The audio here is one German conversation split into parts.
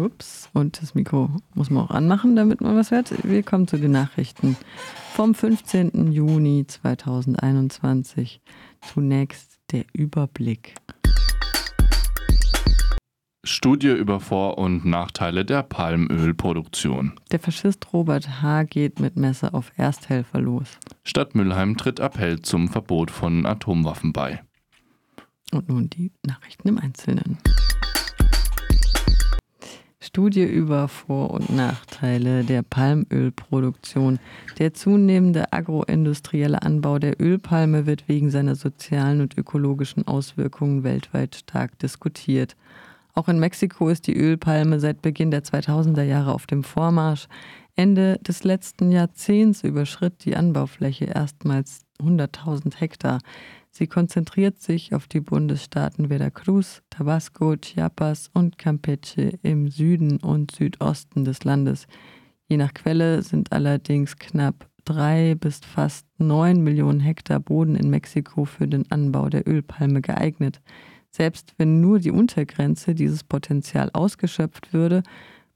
Ups, und das Mikro muss man auch anmachen, damit man was hört. Willkommen zu den Nachrichten vom 15. Juni 2021. Zunächst der Überblick. Studie über Vor- und Nachteile der Palmölproduktion. Der Faschist Robert H. geht mit Messer auf Ersthelfer los. Stadt Mülheim tritt Appell zum Verbot von Atomwaffen bei. Und nun die Nachrichten im Einzelnen. Studie über Vor- und Nachteile der Palmölproduktion. Der zunehmende agroindustrielle Anbau der Ölpalme wird wegen seiner sozialen und ökologischen Auswirkungen weltweit stark diskutiert. Auch in Mexiko ist die Ölpalme seit Beginn der 2000er Jahre auf dem Vormarsch. Ende des letzten Jahrzehnts überschritt die Anbaufläche erstmals 100.000 Hektar. Sie konzentriert sich auf die Bundesstaaten Veracruz, Tabasco, Chiapas und Campeche im Süden und Südosten des Landes. Je nach Quelle sind allerdings knapp drei bis fast neun Millionen Hektar Boden in Mexiko für den Anbau der Ölpalme geeignet. Selbst wenn nur die Untergrenze dieses Potenzial ausgeschöpft würde,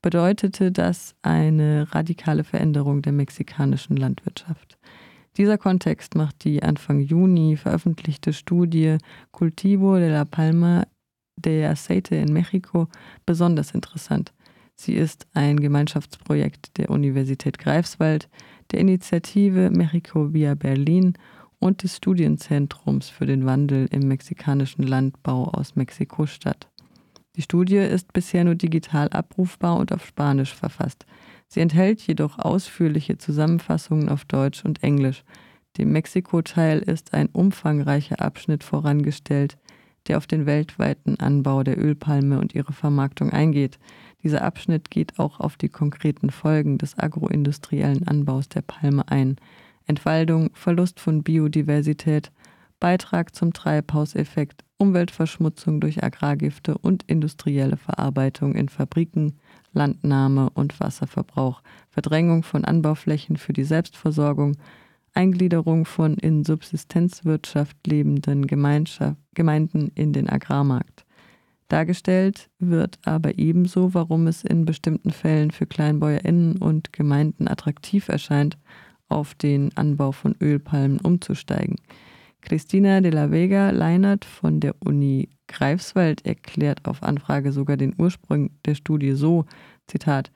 bedeutete das eine radikale Veränderung der mexikanischen Landwirtschaft. Dieser Kontext macht die Anfang Juni veröffentlichte Studie Cultivo de la Palma de Aceite in Mexiko besonders interessant. Sie ist ein Gemeinschaftsprojekt der Universität Greifswald, der Initiative Mexico via Berlin und des Studienzentrums für den Wandel im mexikanischen Landbau aus Mexiko-Stadt. Die Studie ist bisher nur digital abrufbar und auf Spanisch verfasst. Sie enthält jedoch ausführliche Zusammenfassungen auf Deutsch und Englisch. Dem Mexiko-Teil ist ein umfangreicher Abschnitt vorangestellt, der auf den weltweiten Anbau der Ölpalme und ihre Vermarktung eingeht. Dieser Abschnitt geht auch auf die konkreten Folgen des agroindustriellen Anbaus der Palme ein. Entwaldung, Verlust von Biodiversität, Beitrag zum Treibhauseffekt, Umweltverschmutzung durch Agrargifte und industrielle Verarbeitung in Fabriken, Landnahme und Wasserverbrauch, Verdrängung von Anbauflächen für die Selbstversorgung, Eingliederung von in Subsistenzwirtschaft lebenden Gemeinden in den Agrarmarkt. Dargestellt wird aber ebenso, warum es in bestimmten Fällen für KleinbäuerInnen und Gemeinden attraktiv erscheint, auf den Anbau von Ölpalmen umzusteigen. Christina de la Vega Leinert von der Uni Greifswald erklärt auf Anfrage sogar den Ursprung der Studie so, Zitat,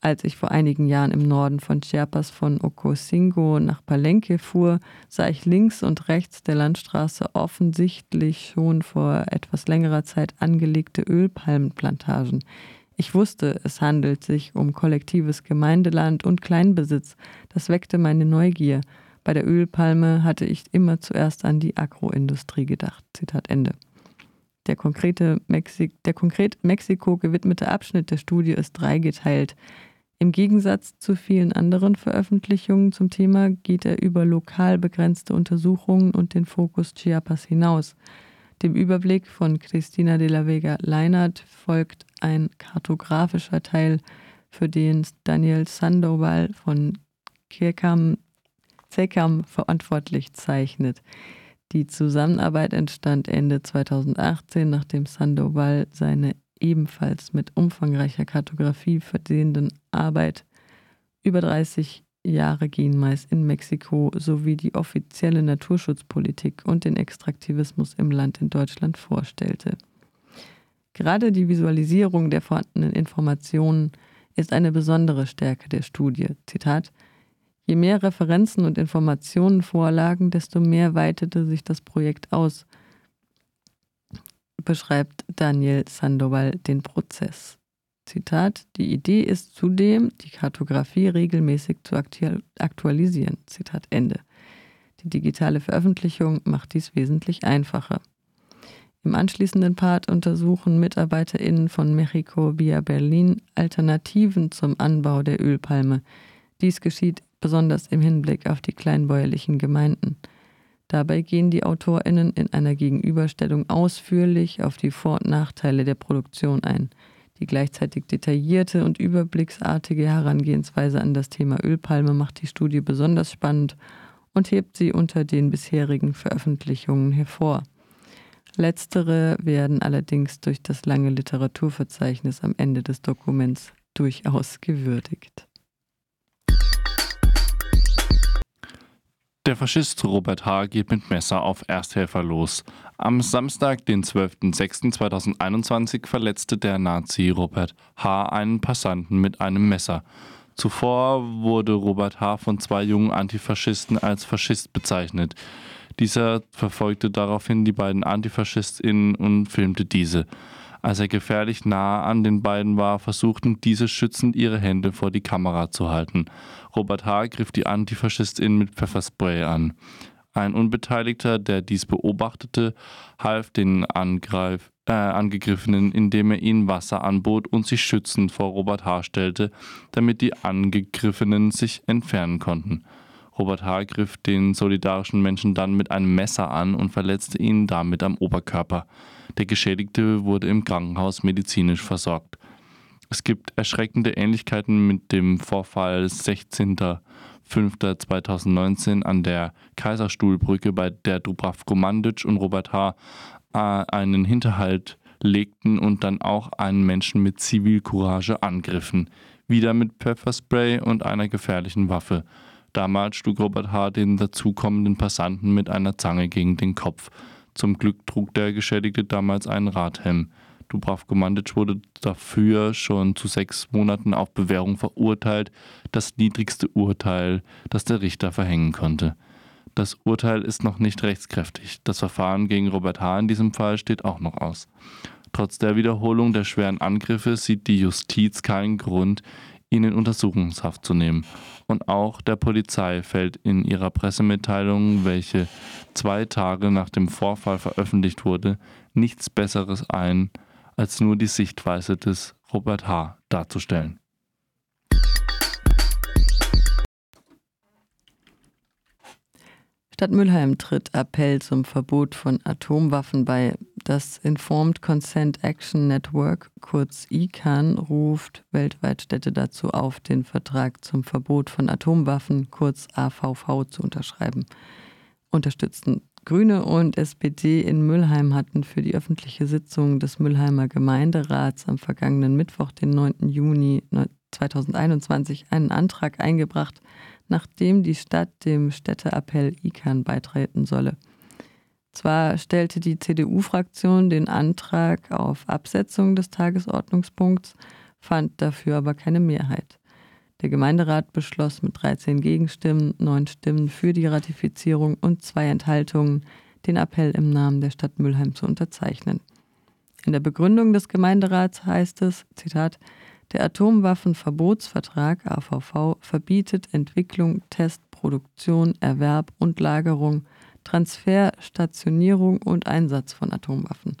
als ich vor einigen Jahren im Norden von Chiapas von Ocosingo nach Palenque fuhr, sah ich links und rechts der Landstraße offensichtlich schon vor etwas längerer Zeit angelegte Ölpalmenplantagen. Ich wusste, es handelt sich um kollektives Gemeindeland und Kleinbesitz. Das weckte meine Neugier. Bei der Ölpalme hatte ich immer zuerst an die Agroindustrie gedacht. Zitat Ende. Der, konkrete Mexi der konkret Mexiko gewidmete Abschnitt der Studie ist dreigeteilt. Im Gegensatz zu vielen anderen Veröffentlichungen zum Thema geht er über lokal begrenzte Untersuchungen und den Fokus Chiapas hinaus. Dem Überblick von Cristina de la Vega Leinert folgt ein kartografischer Teil, für den Daniel Sandoval von Kirkam Zekam verantwortlich zeichnet. Die Zusammenarbeit entstand Ende 2018, nachdem Sandoval seine ebenfalls mit umfangreicher Kartografie versehenden Arbeit über 30 Jahre Genmais in Mexiko sowie die offizielle Naturschutzpolitik und den Extraktivismus im Land in Deutschland vorstellte. Gerade die Visualisierung der vorhandenen Informationen ist eine besondere Stärke der Studie. Zitat Je mehr Referenzen und Informationen vorlagen, desto mehr weitete sich das Projekt aus, beschreibt Daniel Sandoval den Prozess. Zitat, die Idee ist zudem, die Kartografie regelmäßig zu aktualisieren. Zitat Ende. Die digitale Veröffentlichung macht dies wesentlich einfacher. Im anschließenden Part untersuchen MitarbeiterInnen von Mexico via Berlin Alternativen zum Anbau der Ölpalme. Dies geschieht besonders im Hinblick auf die kleinbäuerlichen Gemeinden. Dabei gehen die AutorInnen in einer Gegenüberstellung ausführlich auf die Vor- und Nachteile der Produktion ein. Die gleichzeitig detaillierte und überblicksartige Herangehensweise an das Thema Ölpalme macht die Studie besonders spannend und hebt sie unter den bisherigen Veröffentlichungen hervor. Letztere werden allerdings durch das lange Literaturverzeichnis am Ende des Dokuments durchaus gewürdigt. Der Faschist Robert H. geht mit Messer auf Ersthelfer los. Am Samstag, den 12.06.2021, verletzte der Nazi Robert H. einen Passanten mit einem Messer. Zuvor wurde Robert H. von zwei jungen Antifaschisten als Faschist bezeichnet. Dieser verfolgte daraufhin die beiden AntifaschistInnen und filmte diese. Als er gefährlich nah an den beiden war, versuchten diese schützend ihre Hände vor die Kamera zu halten. Robert H. griff die Antifaschistin mit Pfefferspray an. Ein Unbeteiligter, der dies beobachtete, half den Angreif, äh, Angegriffenen, indem er ihnen Wasser anbot und sich schützend vor Robert H. stellte, damit die Angegriffenen sich entfernen konnten. Robert H. griff den solidarischen Menschen dann mit einem Messer an und verletzte ihn damit am Oberkörper. Der Geschädigte wurde im Krankenhaus medizinisch versorgt. Es gibt erschreckende Ähnlichkeiten mit dem Vorfall 16.05.2019 an der Kaiserstuhlbrücke, bei der Dubravko Mandic und Robert H. Einen Hinterhalt legten und dann auch einen Menschen mit Zivilcourage angriffen. Wieder mit Pfefferspray und einer gefährlichen Waffe. Damals schlug Robert H. den dazukommenden Passanten mit einer Zange gegen den Kopf. Zum Glück trug der Geschädigte damals einen Radhelm. Dubravko Mandic wurde dafür schon zu sechs Monaten auf Bewährung verurteilt, das niedrigste Urteil, das der Richter verhängen konnte. Das Urteil ist noch nicht rechtskräftig. Das Verfahren gegen Robert H. in diesem Fall steht auch noch aus. Trotz der Wiederholung der schweren Angriffe sieht die Justiz keinen Grund, ihn in Untersuchungshaft zu nehmen. Und auch der Polizei fällt in ihrer Pressemitteilung, welche zwei Tage nach dem Vorfall veröffentlicht wurde, nichts Besseres ein, als nur die Sichtweise des Robert H. darzustellen. Stadt Mülheim tritt Appell zum Verbot von Atomwaffen bei. Das Informed Consent Action Network, kurz ICANN, ruft weltweit Städte dazu auf, den Vertrag zum Verbot von Atomwaffen, kurz AVV, zu unterschreiben. Unterstützten Grüne und SPD in Mülheim hatten für die öffentliche Sitzung des Mülheimer Gemeinderats am vergangenen Mittwoch, den 9. Juni 2021, einen Antrag eingebracht, nachdem die Stadt dem Städteappell ICANN beitreten solle. Zwar stellte die CDU-Fraktion den Antrag auf Absetzung des Tagesordnungspunkts, fand dafür aber keine Mehrheit. Der Gemeinderat beschloss mit 13 Gegenstimmen, 9 Stimmen für die Ratifizierung und zwei Enthaltungen, den Appell im Namen der Stadt Mülheim zu unterzeichnen. In der Begründung des Gemeinderats heißt es, Zitat, der Atomwaffenverbotsvertrag AVV verbietet Entwicklung, Test, Produktion, Erwerb und Lagerung, Transfer, Stationierung und Einsatz von Atomwaffen.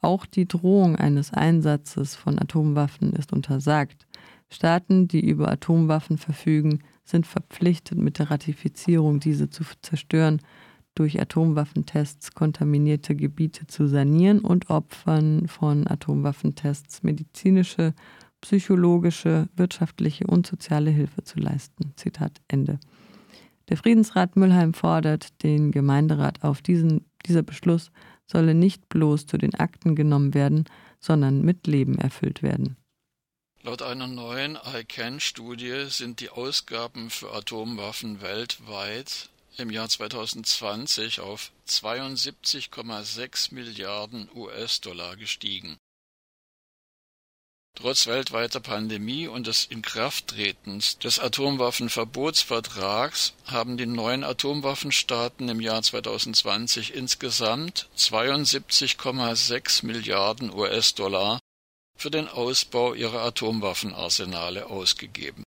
Auch die Drohung eines Einsatzes von Atomwaffen ist untersagt. Staaten, die über Atomwaffen verfügen, sind verpflichtet, mit der Ratifizierung diese zu zerstören, durch Atomwaffentests kontaminierte Gebiete zu sanieren und Opfern von Atomwaffentests medizinische psychologische, wirtschaftliche und soziale Hilfe zu leisten. Zitat Ende. Der Friedensrat Müllheim fordert den Gemeinderat auf, diesen, dieser Beschluss solle nicht bloß zu den Akten genommen werden, sondern mit Leben erfüllt werden. Laut einer neuen ICANN-Studie sind die Ausgaben für Atomwaffen weltweit im Jahr 2020 auf 72,6 Milliarden US-Dollar gestiegen. Trotz weltweiter Pandemie und des Inkrafttretens des Atomwaffenverbotsvertrags haben die neuen Atomwaffenstaaten im Jahr 2020 insgesamt 72,6 Milliarden US-Dollar für den Ausbau ihrer Atomwaffenarsenale ausgegeben.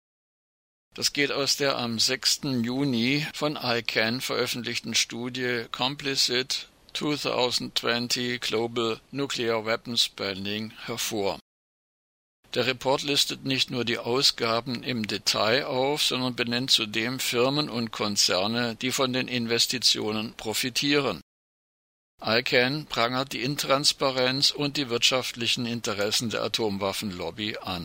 Das geht aus der am 6. Juni von ICANN veröffentlichten Studie Complicit 2020 Global Nuclear Weapons Spending hervor. Der Report listet nicht nur die Ausgaben im Detail auf, sondern benennt zudem Firmen und Konzerne, die von den Investitionen profitieren. ICANN prangert die Intransparenz und die wirtschaftlichen Interessen der Atomwaffenlobby an.